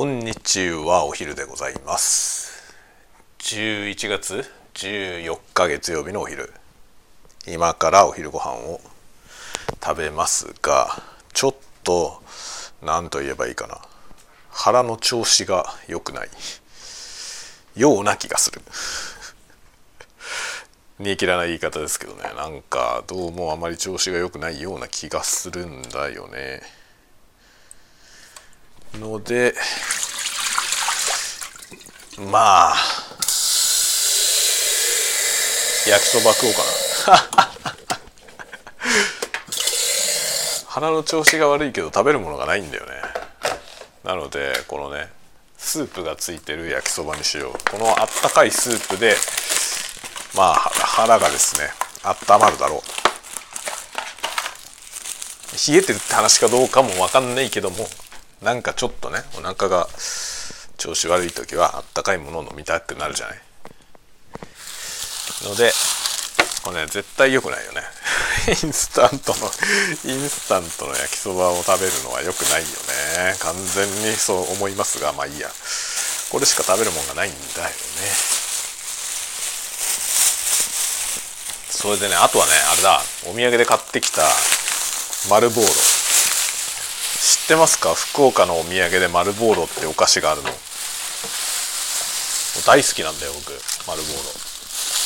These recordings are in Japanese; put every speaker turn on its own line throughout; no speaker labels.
こんにちはお昼でございます。11月14日月曜日のお昼。今からお昼ご飯を食べますがちょっと何と言えばいいかな。腹の調子が良くない。ような気がする。煮え切らない言い方ですけどね。なんかどうもあまり調子が良くないような気がするんだよね。のでまあ焼きそば食おうかな。鼻の調子が悪いけど食べるものがないんだよね。なのでこのねスープがついてる焼きそばにしよう。このあったかいスープでまあ腹がですね温まるだろう。冷えてるって話かどうかも分かんないけどもなんかちょっとねお腹が調子悪い時はあったかいものを飲みたくなるじゃない。のでこれね絶対良くないよね。インスタントのインスタントの焼きそばを食べるのは良くないよね。完全にそう思いますがまあいいや。これしか食べるもんがないんだよね。それでねあとはねあれだ。お土産で買ってきた丸ボーロ。知ってますか？福岡のお土産で丸ボーロってお菓子があるの。大好きなんだよ僕。丸ボーロ。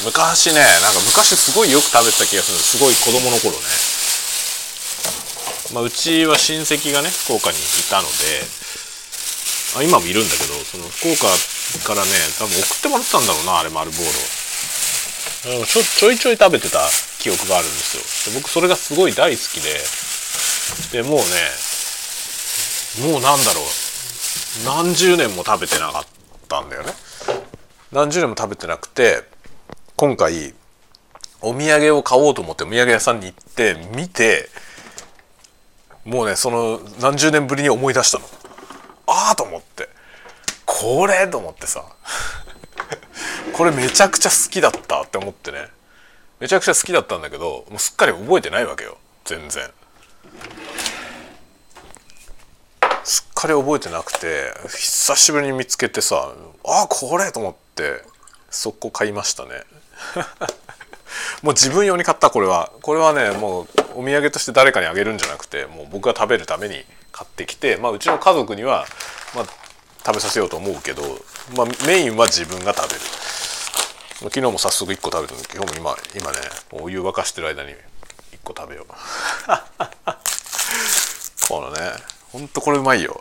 昔ねなんか昔すごいよく食べてた気がするすごい子供の頃ね。まあうちは親戚がね福岡にいたのであ今もいるんだけどその福岡からね多分送ってもらったんだろうなあれ丸ボーロ。ちょちょいちょい食べてた記憶があるんですよ。で僕それがすごい大好きででもうねもうなんだろう。何十年も食べてなかったんだよね。何十年も食べてなくて今回お土産を買おうと思ってお土産屋さんに行って見てもうねその何十年ぶりに思い出したの。ああと思って。これと思ってさ。これめちゃくちゃ好きだったって思ってね。めちゃくちゃ好きだったんだけどもうすっかり覚えてないわけよ。全然。かり覚えてなくて久しぶりに見つけてさあこれと思って速攻買いましたねもう自分用に買ったこれはこれはねもうお土産として誰かにあげるんじゃなくてもう僕が食べるために買ってきてまあうちの家族には、まあ、食べさせようと思うけど、まあ、メインは自分が食べる昨日も早速1個食べたんだけど今今ねお湯沸かしてる間に1個食べようこのねほんとこれうまいよ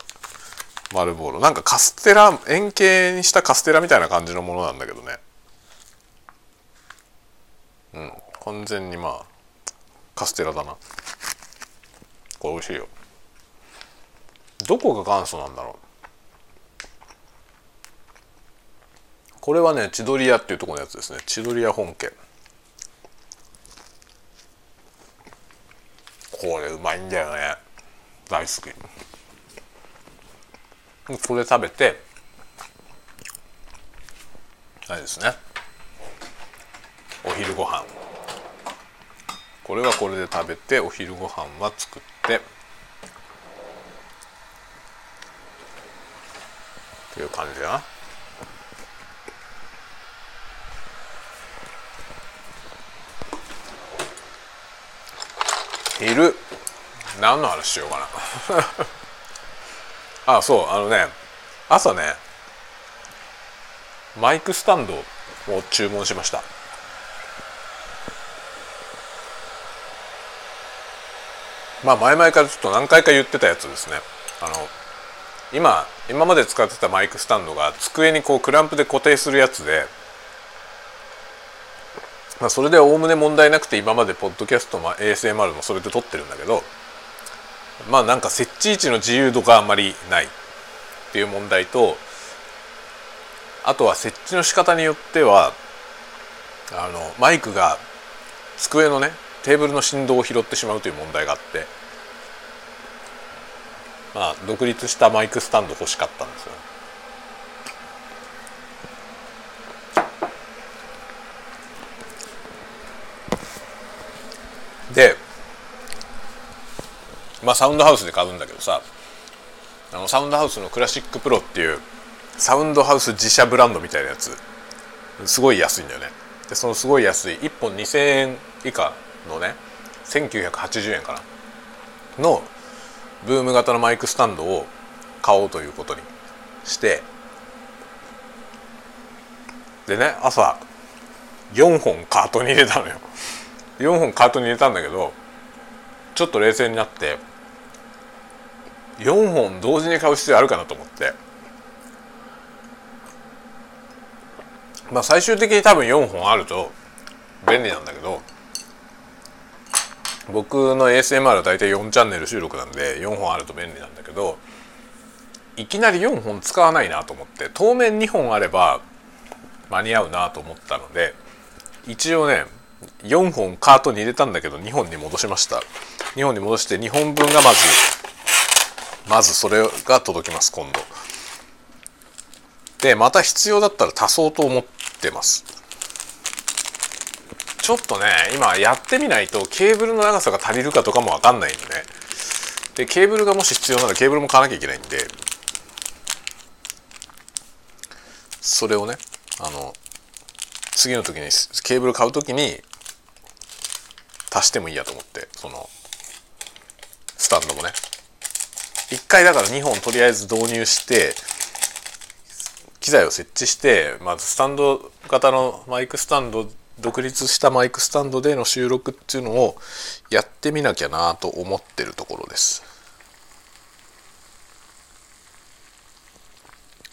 丸ボーロなんかカステラ円形にしたカステラみたいな感じのものなんだけどね。うん。完全にまあカステラだな。これ美味しいよ。どこが元祖なんだろう。これはね千鳥屋っていうとこのやつですね。千鳥屋本家。これうまいんだよね。大好き。これ食べて。あれですね。お昼ご飯。これはこれで食べてお昼ご飯は作って。っていう感じだな。昼。何の話しようかな。あそうあのね朝ねマイクスタンドを注文しました。まあ前々からちょっと何回か言ってたやつですね。あの今今まで使ってたマイクスタンドが机にこうクランプで固定するやつでまあそれでおおむね問題なくて今までポッドキャストも ASMR もそれで撮ってるんだけどまあなんか設置位置の自由度があんまりないっていう問題とあとは設置の仕方によってはあのマイクが机のねテーブルの振動を拾ってしまうという問題があってまあ独立したマイクスタンド欲しかったんですよでまあサウンドハウスで買うんだけどさあのサウンドハウスのクラシックプロっていうサウンドハウス自社ブランドみたいなやつ。すごい安いんだよね。でそのすごい安い1本2000円以下のね1980円かな。のブーム型のマイクスタンドを買おうということにして。でね朝4本カートに入れたのよ。4本カートに入れたんだけどちょっと冷静になって4本同時に買う必要あるかなと思って。まあ最終的に多分4本あると便利なんだけど僕の ASMR は大体4チャンネル収録なんで4本あると便利なんだけどいきなり4本使わないなと思って当面2本あれば間に合うなと思ったので一応ね4本カートに入れたんだけど2本に戻しました。2本に戻して2本分がまずまずそれが届きます今度。でまた必要だったら足そうと思ってます。ちょっとね今やってみないとケーブルの長さが足りるかとかも分かんないんでね。でケーブルがもし必要ならケーブルも買わなきゃいけないんで。それをねあの次の時にケーブル買う時に足してもいいやと思ってそのスタンドもね。1回だから2本とりあえず導入して機材を設置してまずスタンド型のマイクスタンド独立したマイクスタンドでの収録っていうのをやってみなきゃなと思ってるところです。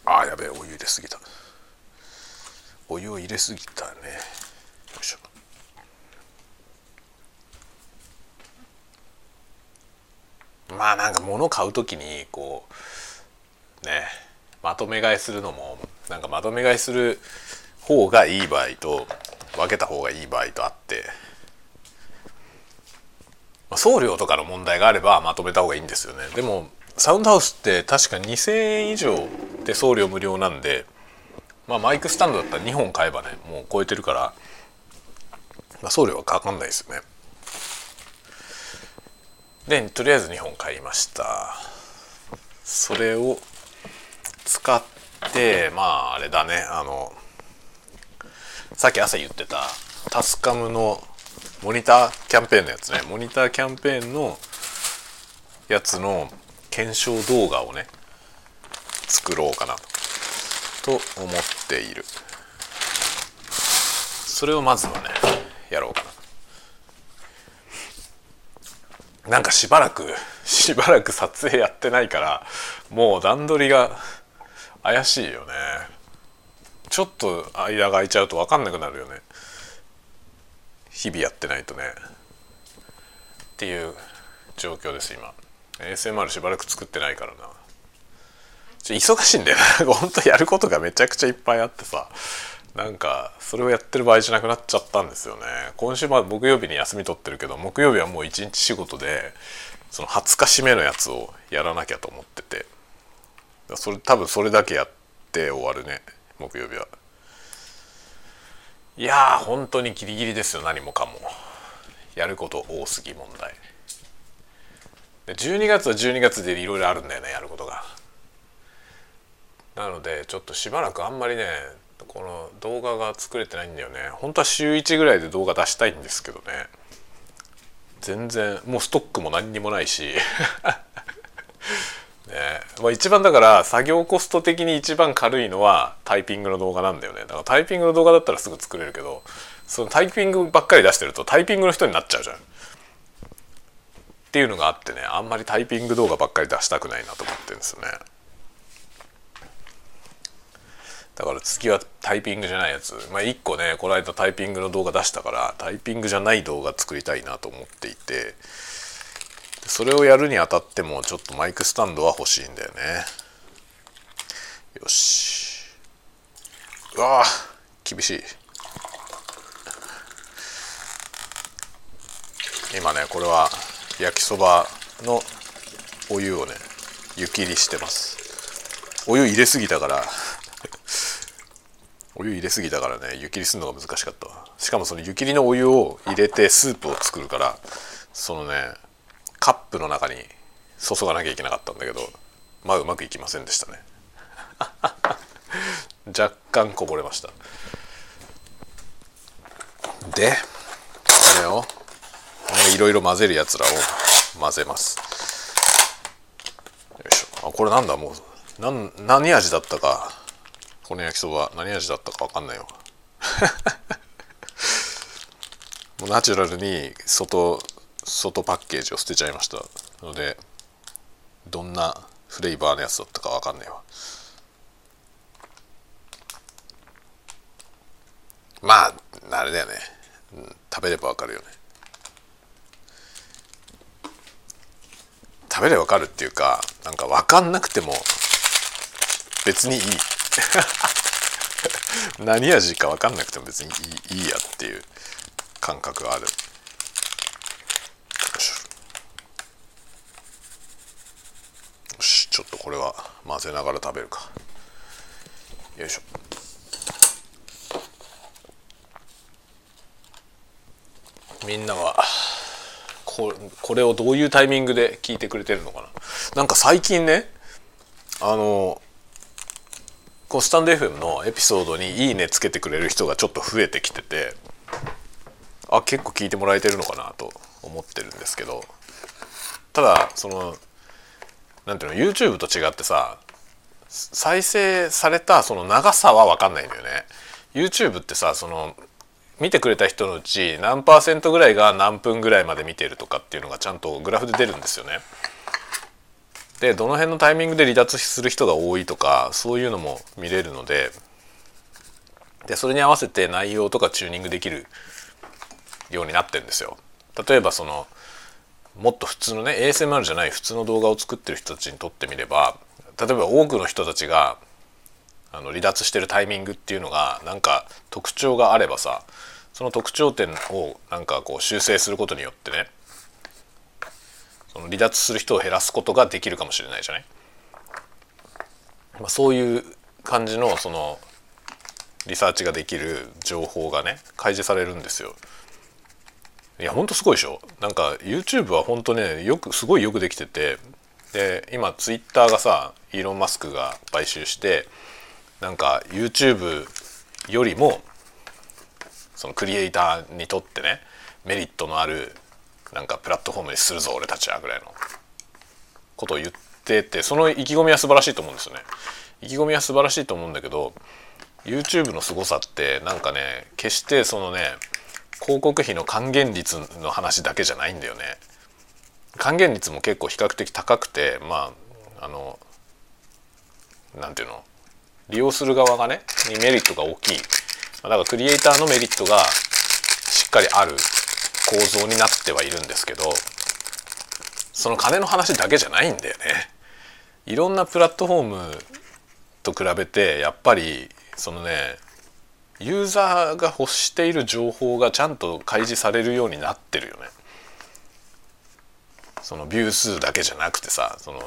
あーやべえお湯入れすぎた。お湯を入れすぎたね。よいしょ。まあなんか物買う時にこうねまとめ買いするのもなんかまとめ買いする方がいい場合と分けた方がいい場合とあって送料とかの問題があればまとめた方がいいんですよね。でもサウンドハウスって確か2,000円以上で送料無料なんで、まあ、マイクスタンドだったら2本買えばねもう超えてるから、まあ、送料はかかんないですよね。でとりあえず2本買いました。それを使ってまああれだね。あのさっき朝言ってたタスカムのモニターキャンペーンのやつね。モニターキャンペーンのやつの検証動画をね作ろうかなと思っている。それをまずはねやろうかな。なんかしばらく しばらく撮影やってないからもう段取りが怪しいよね。ちょっと間が空いちゃうと分かんなくなるよね。日々やってないとね。っていう状況です今。ASMR しばらく作ってないからな。ちょ忙しいんだよな。ほんとやることがめちゃくちゃいっぱいあってさ。なんかそれをやってる場合じゃなくなっちゃったんですよね。今週は木曜日に休み取ってるけど木曜日はもう一日仕事でその20日締めのやつをやらなきゃと思ってて。それ多分それだけやって終わるね木曜日は。いやー本当にギリギリですよ何もかも。やること多すぎ問題。12月は12月でいろいろあるんだよねやることが。なのでちょっとしばらくあんまりねこの動画が作れてないんだよね。本当は週1ぐらいで動画出したいんですけどね。全然もうストックも何にもないし。ね。まあ、一番だから作業コスト的に一番軽いのはタイピングの動画なんだよね。だからタイピングの動画だったらすぐ作れるけどそのタイピングばっかり出してるとタイピングの人になっちゃうじゃん。っていうのがあってねあんまりタイピング動画ばっかり出したくないなと思ってるんですよね。だから次はタイピングじゃないやつ。まあ1個ねこの間タイピングの動画出したからタイピングじゃない動画作りたいなと思っていてそれをやるにあたってもちょっとマイクスタンドは欲しいんだよね。よし。うわ厳しい。今ねこれは焼きそばのお湯をね湯切りしてます。お湯入れすぎたからお湯入れすぎたからね。湯切りするのが難しかった。しかもその湯切りのお湯を入れてスープを作るからそのねカップの中に注がなきゃいけなかったんだけどまあうまくいきませんでしたね。若干こぼれました。でこれをいろいろ混ぜるやつらを混ぜます。よいしょ。あこれなんだ？もうなん何味だったかこの焼きそば何味だったか分かんないよ。もうナチュラルに外外パッケージを捨てちゃいました。のでどんなフレーバーのやつだったか分かんないわ。まああれだよね、うん、食べれば分かるよね。食べれば分かるっていうかなんか分かんなくても別にいい。何味か分かんなくても別にいいいいやっていう感覚がある。よしちょっとこれは混ぜながら食べるか。よいしょ。みんなはここれをどういうタイミングで聞いてくれてるのかな。なんか最近ねあのこうスタンド FM のエピソードに「いいね」つけてくれる人がちょっと増えてきててあ結構聞いてもらえてるのかなと思ってるんですけどただそのなんていうの YouTube と違ってさ再生されたその長さは分かんないんだよね YouTube ってさその見てくれた人のうち何パーセントぐらいが何分ぐらいまで見てるとかっていうのがちゃんとグラフで出るんですよね。でどの辺のタイミングで離脱する人が多いとかそういうのも見れるのででそれに合わせて内容とかチューニングできるようになってるんですよ。例えばそのもっと普通のね ASMR じゃない普通の動画を作ってる人たちにとってみれば例えば多くの人たちがあの離脱してるタイミングっていうのがなんか特徴があればさその特徴点をなんかこう修正することによってねその離脱する人を減らすことができるかもしれないじゃない、まあ、そういう感じのそのリサーチができる情報がね開示されるんですよ。いやほんとすごいでしょ？なんか YouTube は本当ねよくすごいよくできててで今 Twitter がさイーロン・マスクが買収してなんか YouTube よりもそのクリエイターにとってねメリットのあるなんかプラットフォームにするぞ俺たちはぐらいのことを言っててその意気込みは素晴らしいと思うんですよね。意気込みは素晴らしいと思うんだけど YouTube の凄さってなんかね決してそのね広告費の還元率の話だけじゃないんだよね。還元率も結構比較的高くてまああのなんていうの利用する側がねにメリットが大きいだからクリエイターのメリットがしっかりある構造になってはいるんですけどその金の話だけじゃないんだよね。いろんなプラットフォームと比べてやっぱりそのねユーザーが欲している情報がちゃんと開示されるようになってるよね。そのビュー数だけじゃなくてさその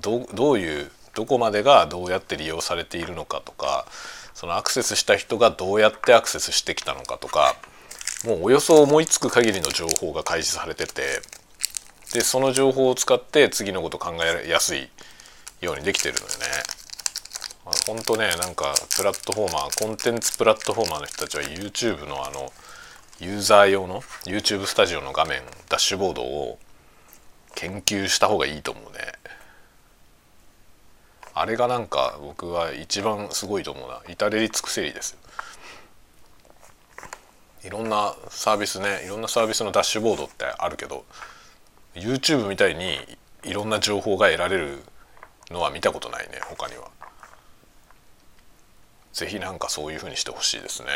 どどういうどこまでがどうやって利用されているのかとかそのアクセスした人がどうやってアクセスしてきたのかとかもうおよそ思いつく限りの情報が開示されててでその情報を使って次のこと考えやすいようにできてるのよね。ほんとねなんかプラットフォーマーコンテンツプラットフォーマーの人たちは YouTube のあのユーザー用の YouTube スタジオの画面ダッシュボードを研究した方がいいと思うね。あれがなんか僕は一番すごいと思うな至れり尽くせりですいろんなサービスねいろんなサービスのダッシュボードってあるけど YouTube みたいにいろんな情報が得られるのは見たことないね他には。是非なんかそういうふうにしてほしいですね。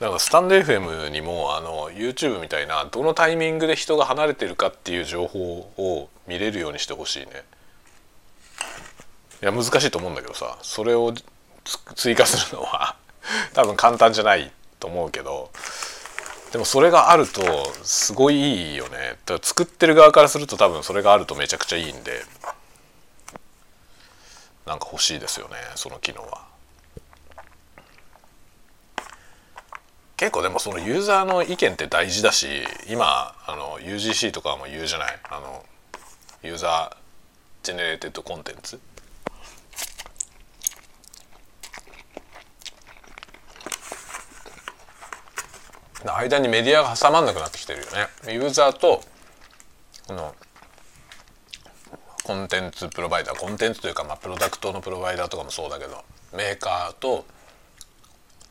だからスタンド FM にもあの YouTube みたいなどのタイミングで人が離れてるかっていう情報を見れるようにしてほしいね。いや難しいと思うんだけどさそれを追加するのは 多分簡単じゃないと思うけどでもそれがあるとすごいいいよね。作ってる側からすると多分それがあるとめちゃくちゃいいんでなんか欲しいですよねその機能は。結構でもそのユーザーの意見って大事だし今あの UGC とかも言うじゃない。あの User Generated Content。間にメディアが挟まんなくなってきてるよね。ユーザーとこのコンテンツプロバイダーコンテンツというかまあプロダクトのプロバイダーとかもそうだけどメーカーと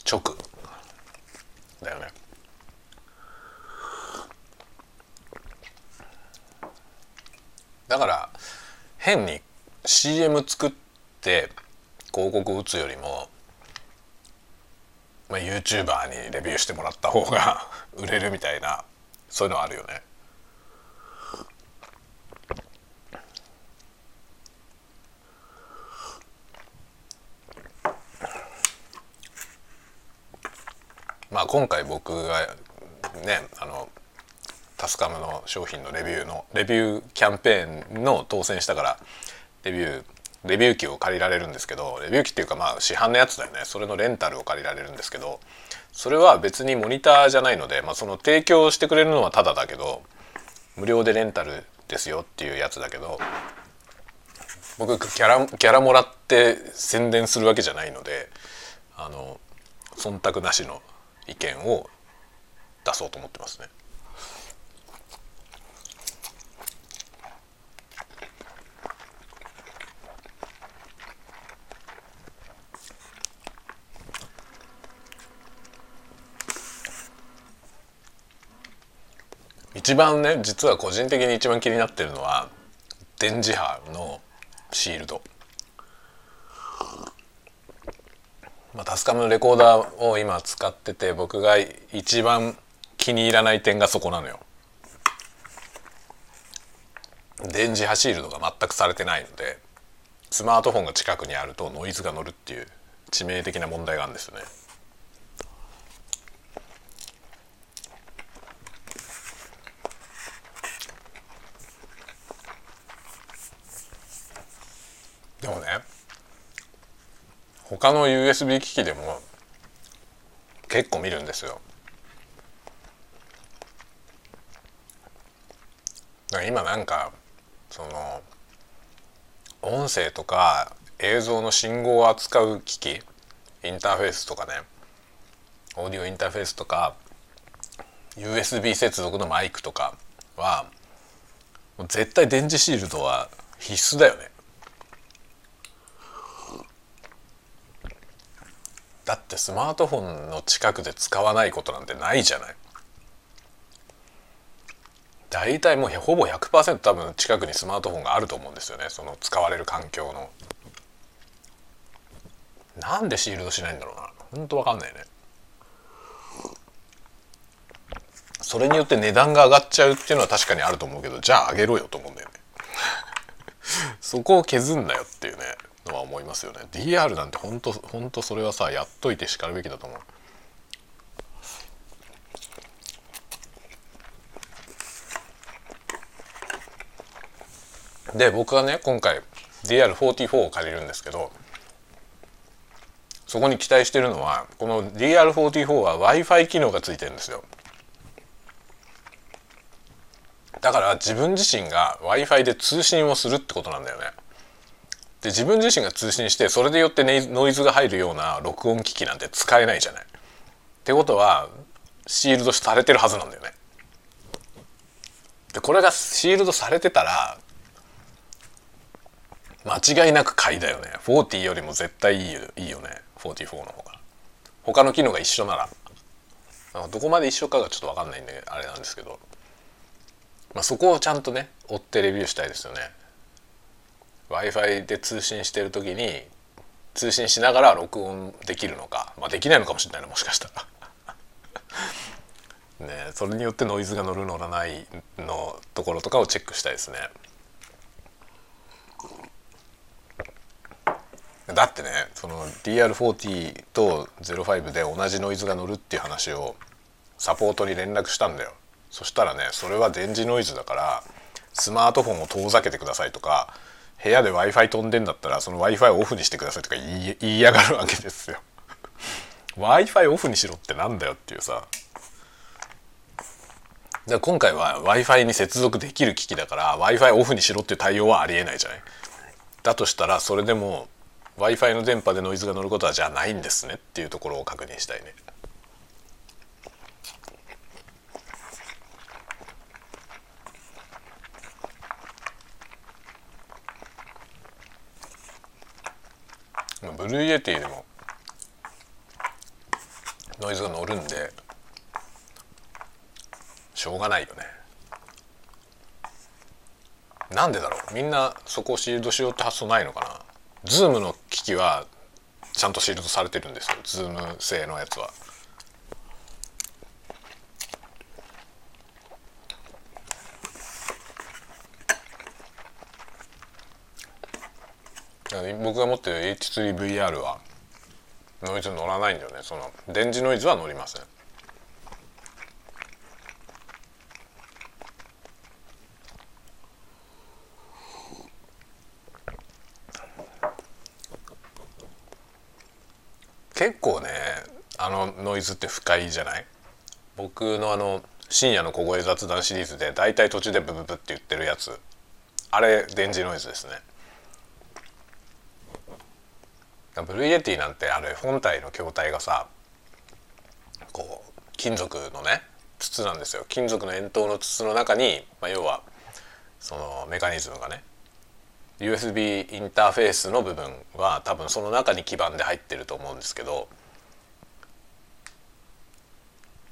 直。だよね。だから変に CM 作って広告打つよりも、まあ、YouTuber にレビューしてもらった方が 売れるみたいなそういうのあるよね。まあ今回僕がねあのタスカムの商品のレビューのレビューキャンペーンの当選したからレビューレビュー機を借りられるんですけどレビュー機っていうかまあ市販のやつだよねそれのレンタルを借りられるんですけどそれは別にモニターじゃないので、まあ、その提供してくれるのはタダだけど無料でレンタルですよっていうやつだけど僕ギャラギャラもらって宣伝するわけじゃないのであの忖度なしの意見を出そうと思ってますね。一番ね実は個人的に一番気になってるのは電磁波のシールドまあ、タスカムのレコーダーを今使ってて僕が一番気に入らない点がそこなのよ。電磁波シールドが全くされてないのでスマートフォンが近くにあるとノイズが乗るっていう致命的な問題があるんですよね。でもね他の USB 機器でも結構見るんですよ。だか今なんかその音声とか映像の信号を扱う機器インターフェースとかねオーディオインターフェースとか USB 接続のマイクとかは絶対電磁シールドは必須だよねだってスマートフォンの近くで使わないことなんてないじゃない。大体もうほぼ100%多分近くにスマートフォンがあると思うんですよね。その使われる環境の。なんでシールドしないんだろうな。ほんと分かんないね。それによって値段が上がっちゃうっていうのは確かにあると思うけどじゃあ上げろよと思うんだよね。そこを削んなよいますよね。DR なんて本当本当それはさやっといてしかるべきだと思う。で僕はね今回 DR44 を借りるんですけどそこに期待してるのはこの DR44 は w i f i 機能がついてるんですよ。だから自分自身が w i f i で通信をするってことなんだよね。で自分自身が通信してそれでよってノイズが入るような録音機器なんて使えないじゃない。ってことはシールドされてるはずなんだよね。でこれがシールドされてたら間違いなく買いだよね。40よりも絶対いいよいいよね44の方が。他の機能が一緒なら。どこまで一緒かがちょっと分かんないんであれなんですけど、まあ、そこをちゃんとね追ってレビューしたいですよね。W i f i で通信してる時に通信しながら録音できるのか、まあ、できないのかもしれないなもしかしたら。ねそれによってノイズが乗る乗らないのところとかをチェックしたいですね。だってねその DR40 と05で同じノイズが乗るっていう話をサポートに連絡したんだよ。そしたらねそれは電磁ノイズだからスマートフォンを遠ざけてくださいとか部屋で w i f i 飛んでんだったらその w i f i をオフにしてくださいとか言い言いやがるわけですよ。W i f i オフにしろってなんだよっていうさ。だ今回は w i f i に接続できる機器だから w i f i オフにしろっていう対応はありえないじゃない。だとしたらそれでも w i f i の電波でノイズが乗ることはじゃないんですねっていうところを確認したいね。 Blue Yeti でもノイズが乗るんでしょうがないよね。なんでだろう？みんなそこをシールドしようって発想ないのかな？ ZOOM の機器はちゃんとシールドされてるんですよ。 ZOOM 製のやつは。僕が持ってる H3VR はノイズ乗らないんだよね。その電磁ノイズは乗りません。結構ねあのノイズって不快じゃない？僕のあの深夜の小声雑談シリーズで大体途中でブブブって言ってるやつ。あれ電磁ノイズですね。 Blue Yeti なんてあれ本体の筐体がさこう金属のね筒なんですよ。金属の円筒の筒の中に、まあ、要はそのメカニズムがね USB インターフェースの部分は多分その中に基板で入ってると思うんですけど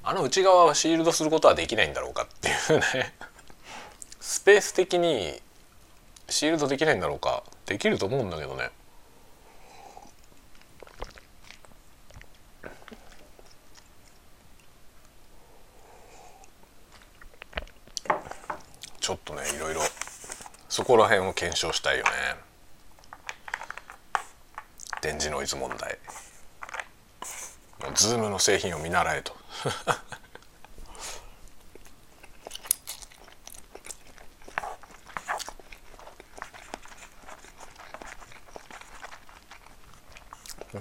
あの内側はシールドすることはできないんだろうかっていうねスペース的にシールドできないんだろうかできると思うんだけどね。ちょっとねいろいろそこら辺を検証したいよね。電磁ノイズ問題。もう ZOOM の製品を見習えと。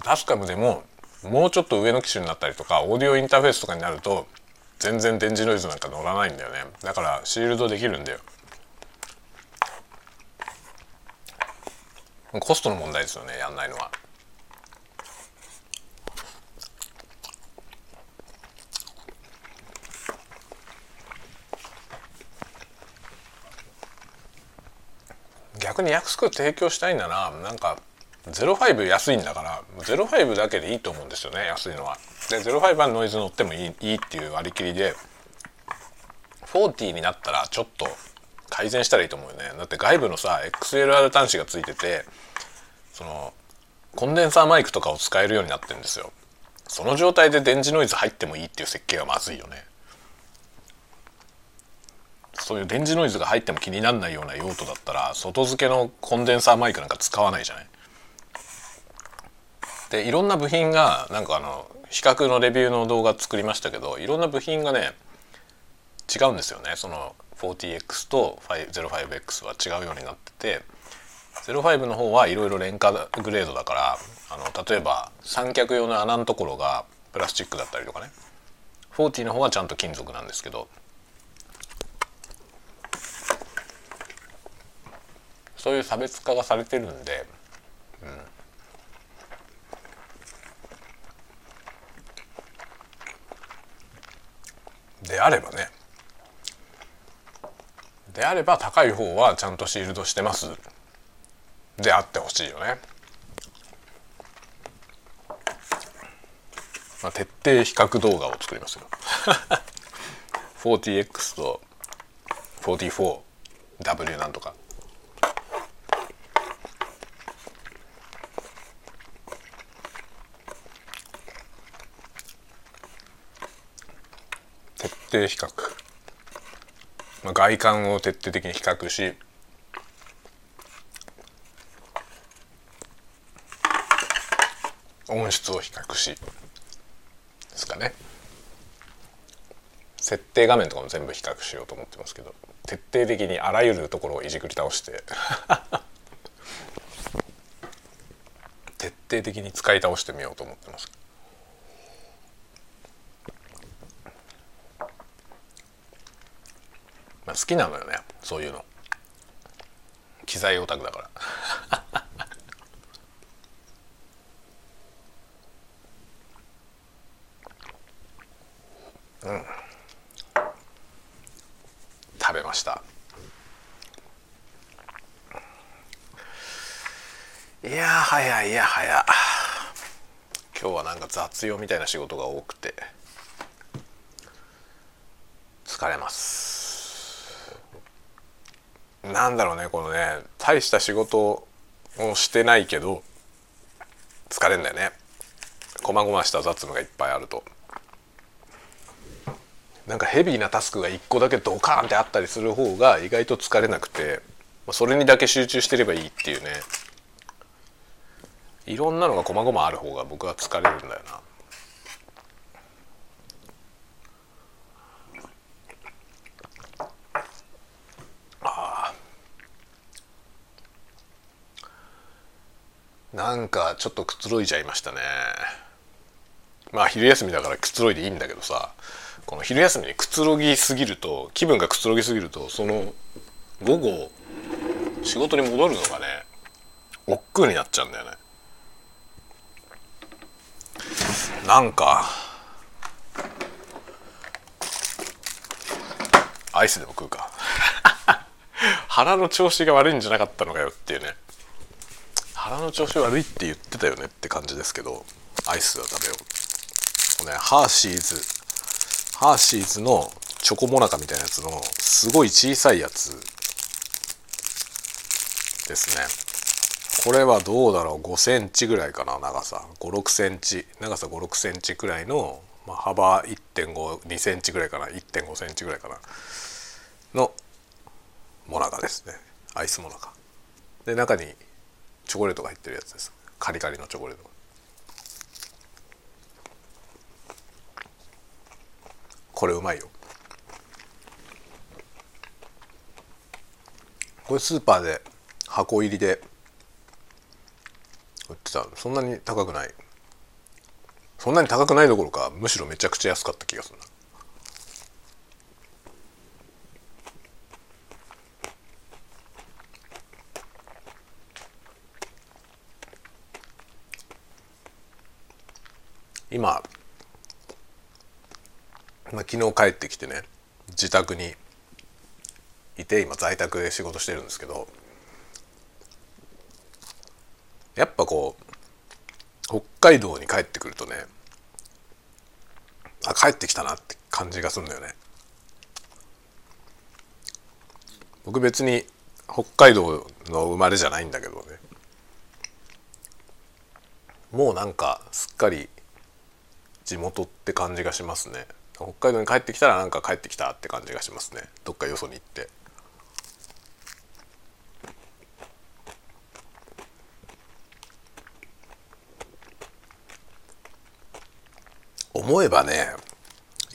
TASCAM でももうちょっと上の機種になったりとかオーディオインターフェースとかになると全然電磁ノイズなんか乗らないんだよね。だからシールドできるんだよ。コストの問題ですよねやんないのは。逆に安く提供したいならなんか05安いんだから05だけでいいと思うんですよね安いのは。で05はノイズ乗ってもいいいいっていう割り切りで40になったらちょっと改善したらいいと思うよね。だって外部のさ XLR 端子がついててそのコンデンサーマイクとかを使えるようになってるんですよ。その状態で電磁ノイズ入ってもいいっていう設計はまずいよね。そういう電磁ノイズが入っても気にならないような用途だったら外付けのコンデンサーマイクなんか使わないじゃない。でいろんな部品がなんかあの比較のレビューの動画作りましたけどいろんな部品がね違うんですよね。その 40X と 05X は違うようになってて05の方はいろいろ廉価グレードだからあの例えば三脚用の穴のところがプラスチックだったりとかね。40の方はちゃんと金属なんですけど。そういう差別化がされてるんで、であればねであれば高い方はちゃんとシールドしてますであってほしいよね。まあ、徹底比較動画を作りますよ。40X と 44W なんとか。徹底比較、まあ、外観を徹底的に比較し。音質を比較し。ですかね。設定画面とかも全部比較しようと思ってますけど。徹底的にあらゆるところをいじくり倒して。徹底的に使い倒してみようと思ってます。きなのよねそういうの。機材オタクだから。うん。食べました。いやはやいやはや今日はなんか雑用みたいな仕事が多くて。疲れます。なんだろうねこのね大した仕事をしてないけど疲れんだよね。こまごました雑務がいっぱいあると。なんかヘビーなタスクが1個だけドカーンってあったりする方が意外と疲れなくてそれにだけ集中してればいいっていうね。いろんなのがこまごまある方が僕は疲れるんだよな。なんかちょっとくつろいじゃいましたね。まあ昼休みだからくつろいでいいんだけどさこの昼休みにくつろぎすぎると気分がくつろぎすぎるとその午後仕事に戻るのがね億劫になっちゃうんだよね。なんかアイスでも食うか。腹の調子が悪いんじゃなかったのかよっていうね。腹の調子悪いって言ってたよねって感じですけどアイスは食べよう。ねハーシーズハーシーズのチョコモナカみたいなやつのすごい小さいやつですね。これはどうだろう？5センチぐらいかな長さ。56センチ。長さ56センチくらいの、まあ、幅1.52センチぐらいかな。1.5センチぐらいかな。のモナカですね。アイスモナカ。で中にチョコレートが入ってるやつです。カリカリのチョコレート。これうまいよ。これスーパーで箱入りで売ってたそんなに高くない。そんなに高くないどころかむしろめちゃくちゃ安かった気がするな。今、まあ、昨日帰ってきてね自宅にいて今在宅で仕事してるんですけどやっぱこう北海道に帰ってくるとねあ帰ってきたなって感じがするんだよね。僕別に北海道の生まれじゃないんだけどね。もうなんかすっかり地元って感じがしますね。北海道に帰ってきたらなんか帰ってきたって感じがしますね。どっかよそに行って。思えばね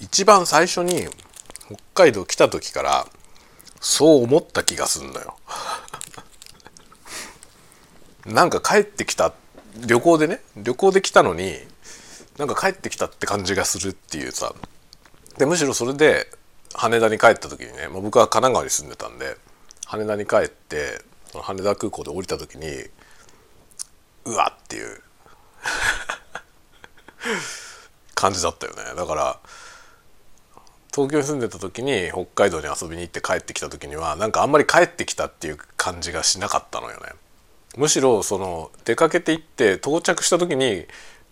一番最初に北海道来た時からそう思った気がすんのよ。なんか帰ってきた旅行でね旅行で来たのになんか帰ってきたって感じがするっていうさ。でむしろそれで羽田に帰った時にね、まあ、僕は神奈川に住んでたんで羽田に帰ってその羽田空港で降りた時にうわっていう 感じだったよね。だから東京に住んでた時に北海道に遊びに行って帰ってきた時にはなんかあんまり帰ってきたっていう感じがしなかったのよね。むしろその出かけて行って到着した時に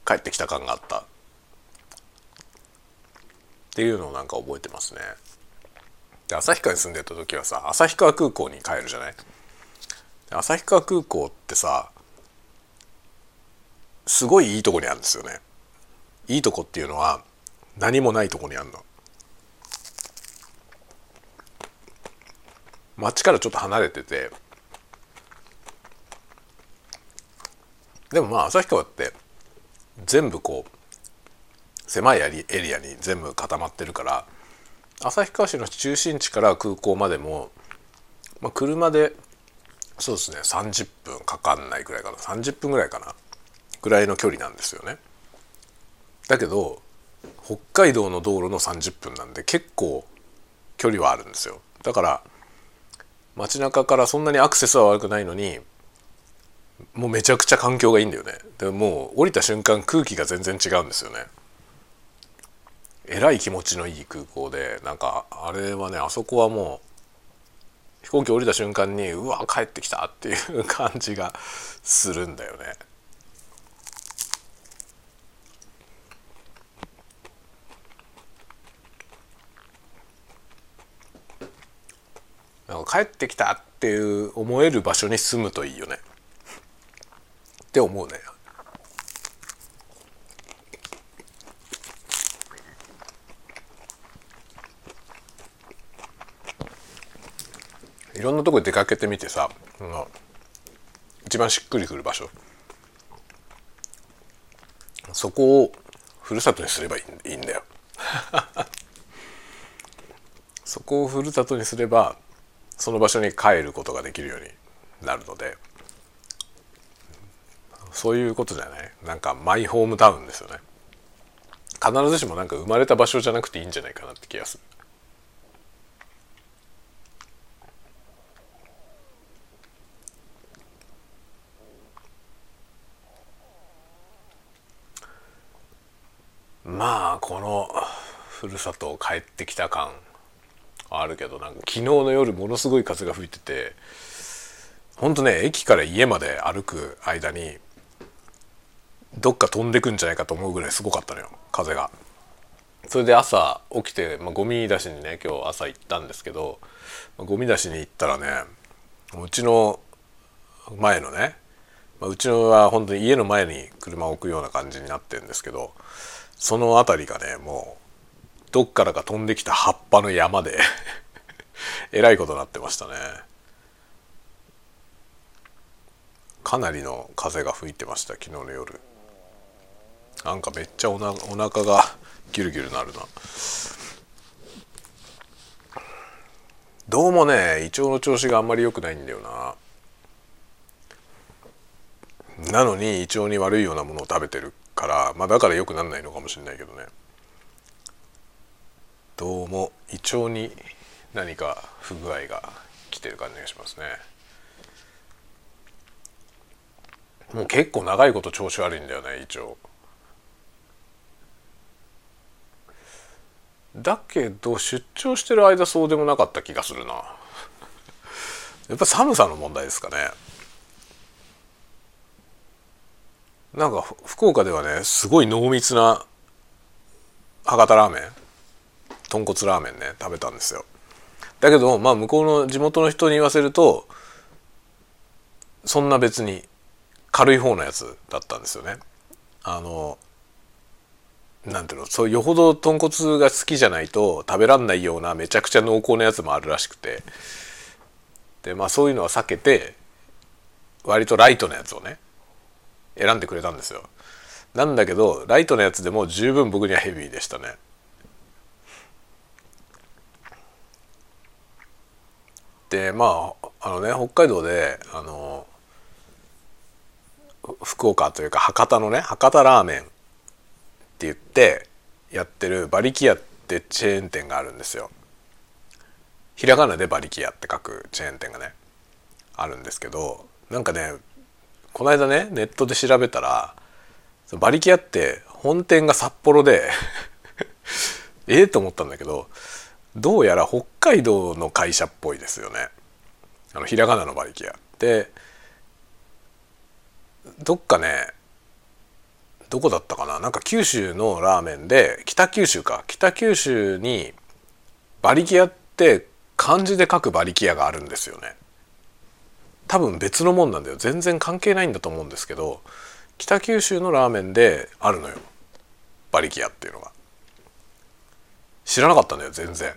帰ってきた感があった。っていうのをなんか覚えてますね。で旭川に住んでた時はさ旭川空港に帰るじゃない？旭川空港ってさすごいいいとこにあるんですよね。いいとこっていうのは何もないとこにあるの。街からちょっと離れてて。でもまあ旭川って全部こう狭いエリアに全部固まってるから旭川市の中心地から空港までも、まあ、車でそうですね30分かかんないぐらいかな30分ぐらいかなぐらいの距離なんですよね。だけど北海道の道路の30分なんで結構距離はあるんですよ。だから街中からそんなにアクセスは悪くないのにもうめちゃくちゃ環境がいいんだよね。でもう降りた瞬間空気が全然違うんですよね。えらい気持ちのいい空港でなんかあれはねあそこはもう飛行機降りた瞬間にうわ帰ってきたっていう感じがするんだよね。なんか帰ってきたっていう思える場所に住むといいよね。って思うねいろんなとこ出かけてみてさ、うん、一番しっくりくる場所。そこをふるさとにすればいいんだよ。そこをふるさとにすればその場所に帰ることができるようになるので。そういうことじゃない？なんかマイホームタウンですよね。必ずしもなんか生まれた場所じゃなくていいんじゃないかなって気がする。まあこのふるさと帰ってきた感あるけどなんか昨日の夜ものすごい風が吹いててほんとね駅から家まで歩く間にどっか飛んでくんじゃないかと思うぐらいすごかったのよ風が。それで朝起きて、まあ、ゴミ出しにね今日朝行ったんですけど、まあ、ゴミ出しに行ったらねうちの前のね、まあ、うちのは本当に家の前に車を置くような感じになってるんですけどその辺りがねもうどっからか飛んできた葉っぱの山で えらいことになってましたねかなりの風が吹いてました昨日の夜なんかめっちゃおなお腹がギュルギュルなるな。どうもね胃腸の調子があんまり良くないんだよな。なのに胃腸に悪いようなものを食べてるからまあだから良くなんないのかもしれないけどね。どうも胃腸に何か不具合が来てる感じがしますね。もう結構長いこと調子悪いんだよね胃腸。だけど出張してる間そうでもなかった気がするな。やっぱ寒さの問題ですかね。なんか福岡ではねすごい濃密な博多ラーメン豚骨ラーメンね食べたんですよ。だけどまあ向こうの地元の人に言わせるとそんな別に軽い方のやつだったんですよね。あのなんていうのそうよほど豚骨が好きじゃないと食べらんないようなめちゃくちゃ濃厚なやつもあるらしくて。でまあそういうのは避けて割とライトなやつをね選んでくれたんですよ。なんだけどライトなやつでも十分僕にはヘビーでしたね。でまああのね北海道であの福岡というか博多のね博多ラーメン言ってやってる馬力屋ってチェーン店があるんですよ。ひらがなで馬力屋って書くチェーン店がねあるんですけどなんかねこの間ねネットで調べたら馬力屋って本店が札幌で ええと思ったんだけどどうやら北海道の会社っぽいですよね。あのひらがなの馬力屋でどっかねどこだったかな？なんか九州のラーメンで北九州か。北九州に馬力屋って漢字で書く馬力屋があるんですよね。多分別のもんなんだよ。全然関係ないんだと思うんですけど北九州のラーメンであるのよ。馬力屋っていうのが。知らなかったんだよ全然。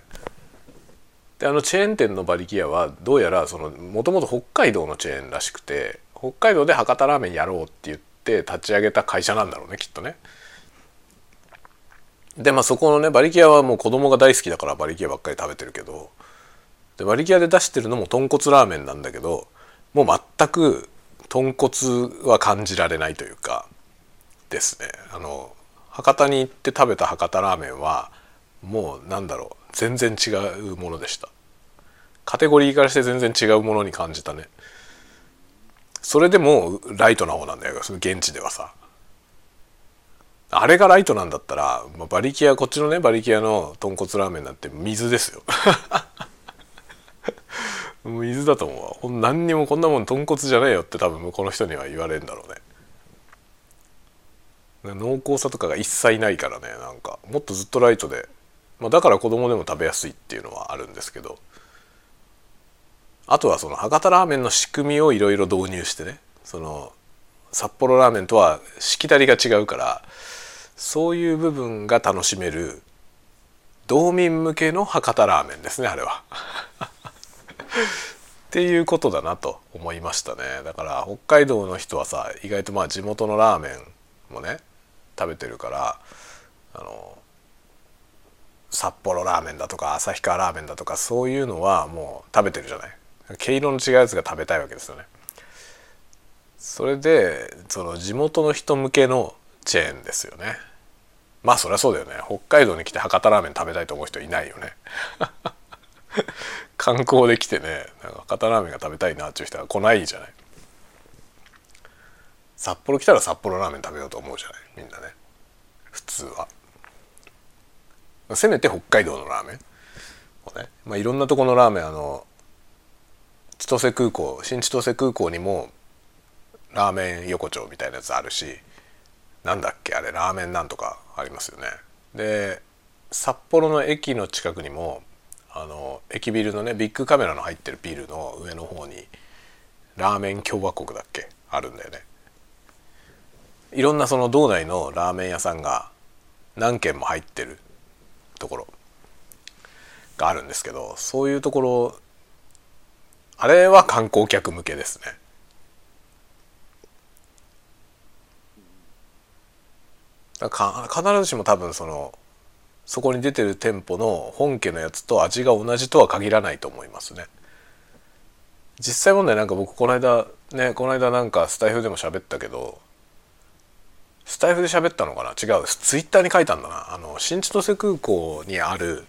であのチェーン店の馬力屋はどうやらもともと北海道のチェーンらしくて北海道で博多ラーメンやろうって言って立ち上げた会社なんだろうねきっとね。でまあそこのね馬力屋はもう子供が大好きだから馬力屋ばっかり食べてるけど。で馬力屋で出してるのも豚骨ラーメンなんだけどもう全く豚骨は感じられないというかですね。あの博多に行って食べた博多ラーメンはもうなんだろう全然違うものでした。カテゴリーからして全然違うものに感じたね。それでもライトな方なんだよ。その現地ではさ。あれがライトなんだったら、まあ、馬力屋こっちのね馬力屋の豚骨ラーメンなんて水ですよ。水だと思うわ。何にもこんなもん豚骨じゃねえよって多分向こうの人には言われるんだろうね。濃厚さとかが一切ないからねなんか。もっとずっとライトで、まあ、だから子供でも食べやすいっていうのはあるんですけど。あとはその博多ラーメンの仕組みをいろいろ導入してね。その札幌ラーメンとはしきたりが違うからそういう部分が楽しめる道民向けの博多ラーメンですねあれは。っていうことだなと思いましたね。だから北海道の人はさ意外とまあ地元のラーメンもね食べてるからあの札幌ラーメンだとか旭川ラーメンだとかそういうのはもう食べてるじゃない。毛色の違うやつが食べたいわけですよね。それでその地元の人向けのチェーンですよね。まあそりゃそうだよね。北海道に来て博多ラーメン食べたいと思う人いないよね。観光で来てねなんか博多ラーメンが食べたいなっていう人は来ないじゃない。札幌来たら札幌ラーメン食べようと思うじゃない。みんなね。普通は。せめて北海道のラーメンをね、まあ、いろんなとこのラーメンあの千歳空港新千歳空港にもラーメン横丁みたいなやつあるしなんだっけあれラーメンなんとかありますよね。で札幌の駅の近くにもあの駅ビルのねビッグカメラの入ってるビルの上の方にラーメン共和国だっけあるんだよね。いろんなその道内のラーメン屋さんが何軒も入ってるところがあるんですけどそういうところあれは観光客向けですね。だか必ずしも多分そのそこに出てる店舗の本家のやつと味が同じとは限らないと思いますね。実際問題なんか僕この間ねこの間なんかスタイフでも喋ったけどスタイフで喋ったのかな？違うツイッターに書いたんだなあの新千歳空港にある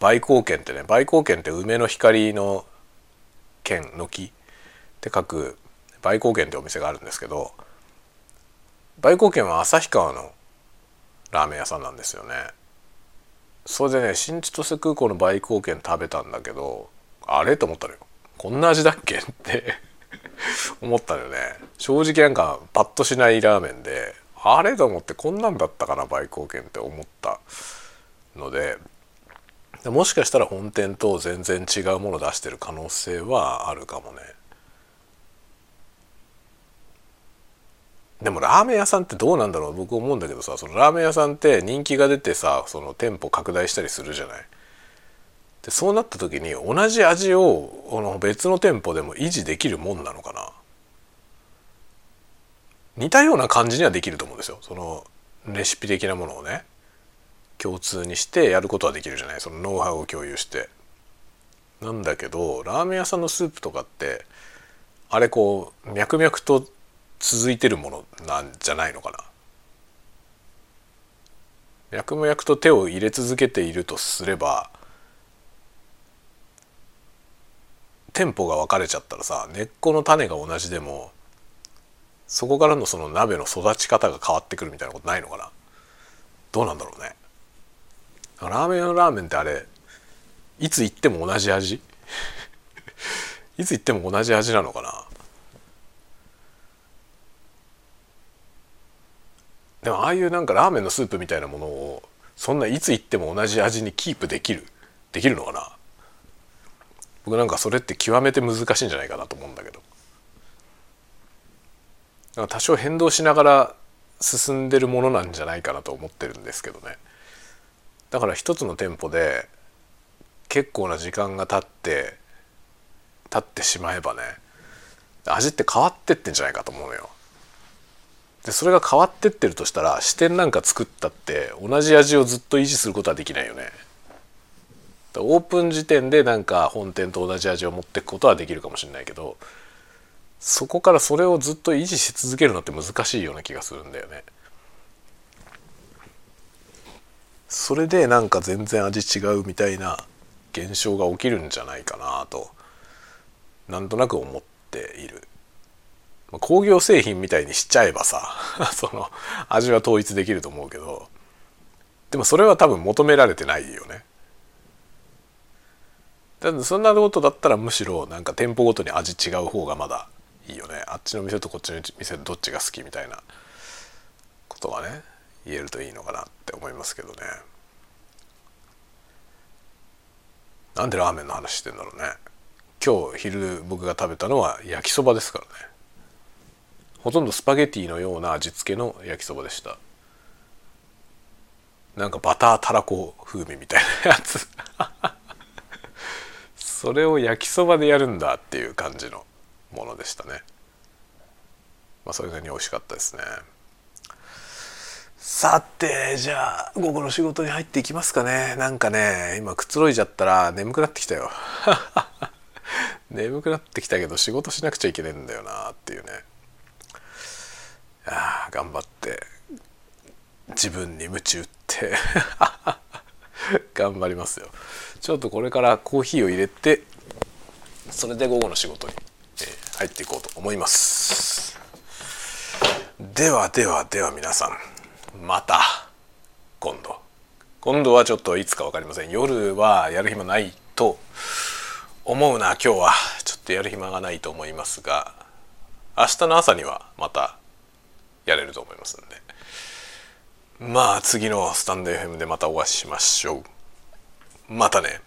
売光軒ってね売光軒って梅の光の剣の木って書く売光軒ってお店があるんですけど売光軒は旭川のラーメン屋さんなんですよね。それでね新千歳空港の売光軒食べたんだけどあれと思ったのよ。こんな味だっけって 思ったのよね。正直なんかパッとしないラーメンであれと思ってこんなんだったかな売光軒って思ったのでもしかしたら本店と全然違うもの出してる可能性はあるかもね。でもラーメン屋さんってどうなんだろう？僕思うんだけどさそのラーメン屋さんって人気が出てさその店舗拡大したりするじゃない？でそうなった時に同じ味をこの別の店舗でも維持できるもんなのかな？似たような感じにはできると思うんですよ。そのレシピ的なものをね。共通にしてやることはできるじゃない？そのノウハウを共有して。なんだけどラーメン屋さんのスープとかってあれこう脈々と続いてるものなんじゃないのかな？脈々と手を入れ続けているとすれば店舗が分かれちゃったらさ根っこの種が同じでもそこからのその鍋の育ち方が変わってくるみたいなことないのかな？どうなんだろうね。ラーメンのラーメンってあれいつ行っても同じ味？いつ行っても同じ味なのかな？でもああいうなんかラーメンのスープみたいなものをそんないつ行っても同じ味にキープできるできるのかな？僕なんかそれって極めて難しいんじゃないかなと思うんだけど。多少変動しながら進んでるものなんじゃないかなと思ってるんですけどね。だから一つの店舗で結構な時間が経って経ってしまえばね味って変わってってんじゃないかと思うのよでそれが変わってってるとしたら支店なんか作ったって同じ味をずっと維持することはできないよねオープン時点でなんか本店と同じ味を持っていくことはできるかもしれないけどそこからそれをずっと維持し続けるのって難しいような気がするんだよね。それでなんか全然味違うみたいな現象が起きるんじゃないかなとなんとなく思っている。工業製品みたいにしちゃえばさ その味は統一できると思うけどでもそれは多分求められてないよね。だってそんなことだったらむしろなんか店舗ごとに味違う方がまだいいよね。あっちの店とこっちの店どっちが好きみたいなことがね。言えるといいのかなって思いますけどね。なんでラーメンの話してんだろうね。今日昼僕が食べたのは焼きそばですからね。ほとんどスパゲティのような味付けの焼きそばでした。なんかバターたらこ風味みたいなやつ。それを焼きそばでやるんだっていう感じのものでしたね。まあそれなりに美味しかったですね。さてじゃあ午後の仕事に入っていきますかね。なんかね今くつろいじゃったら眠くなってきたよ。眠くなってきたけど仕事しなくちゃいけないんだよなっていうね。あ頑張って自分に鞭打って 頑張りますよ。ちょっとこれからコーヒーを入れてそれで午後の仕事に、入っていこうと思います。ではではでは皆さん。また今度。今度はちょっといつか分かりません。夜はやる暇ないと思うな。今日はちょっとやる暇がないと思いますが明日の朝にはまたやれると思いますんで。まあ次のスタンド FM でまたお会いしましょう。またね。